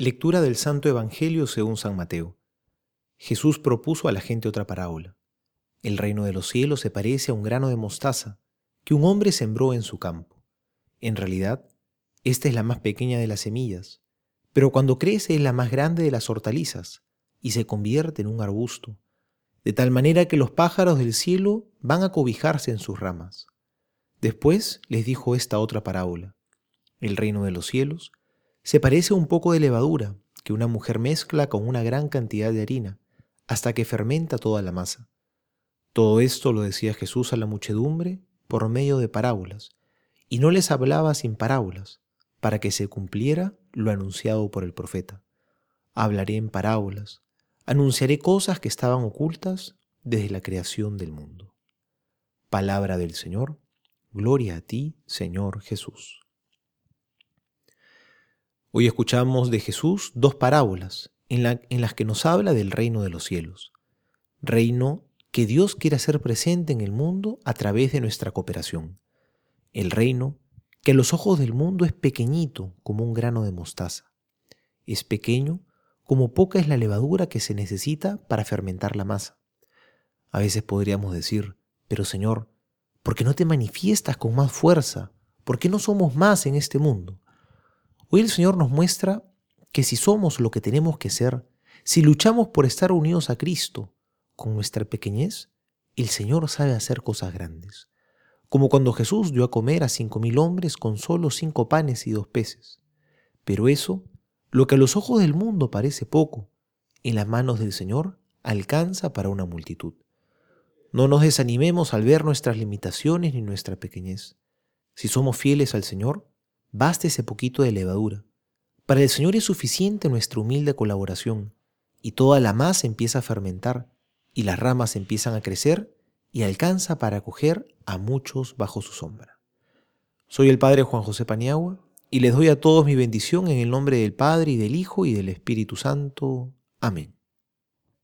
Lectura del Santo Evangelio según San Mateo. Jesús propuso a la gente otra parábola. El reino de los cielos se parece a un grano de mostaza que un hombre sembró en su campo. En realidad, esta es la más pequeña de las semillas, pero cuando crece es la más grande de las hortalizas y se convierte en un arbusto, de tal manera que los pájaros del cielo van a cobijarse en sus ramas. Después les dijo esta otra parábola. El reino de los cielos se parece un poco de levadura que una mujer mezcla con una gran cantidad de harina hasta que fermenta toda la masa. Todo esto lo decía Jesús a la muchedumbre por medio de parábolas, y no les hablaba sin parábolas, para que se cumpliera lo anunciado por el profeta. Hablaré en parábolas, anunciaré cosas que estaban ocultas desde la creación del mundo. Palabra del Señor, gloria a ti, Señor Jesús. Hoy escuchamos de Jesús dos parábolas en, las que nos habla del reino de los cielos, reino que Dios quiere hacer presente en el mundo a través de nuestra cooperación, el reino que a los ojos del mundo es pequeñito como un grano de mostaza, es pequeño como poca es la levadura que se necesita para fermentar la masa. A veces podríamos decir, pero Señor, ¿por qué no te manifiestas con más fuerza? ¿Por qué no somos más en este mundo? Hoy el Señor nos muestra que si somos lo que tenemos que ser, si luchamos por estar unidos a Cristo con nuestra pequeñez, el Señor sabe hacer cosas grandes. Como cuando Jesús dio a comer a cinco mil hombres con solo cinco panes y dos peces. Pero eso, lo que a los ojos del mundo parece poco, en las manos del Señor alcanza para una multitud. No nos desanimemos al ver nuestras limitaciones ni nuestra pequeñez. Si somos fieles al Señor, Basta ese poquito de levadura. Para el Señor es suficiente nuestra humilde colaboración, y toda la masa empieza a fermentar, y las ramas empiezan a crecer, y alcanza para acoger a muchos bajo su sombra. Soy el Padre Juan José Paniagua, y les doy a todos mi bendición en el nombre del Padre, y del Hijo, y del Espíritu Santo. Amén.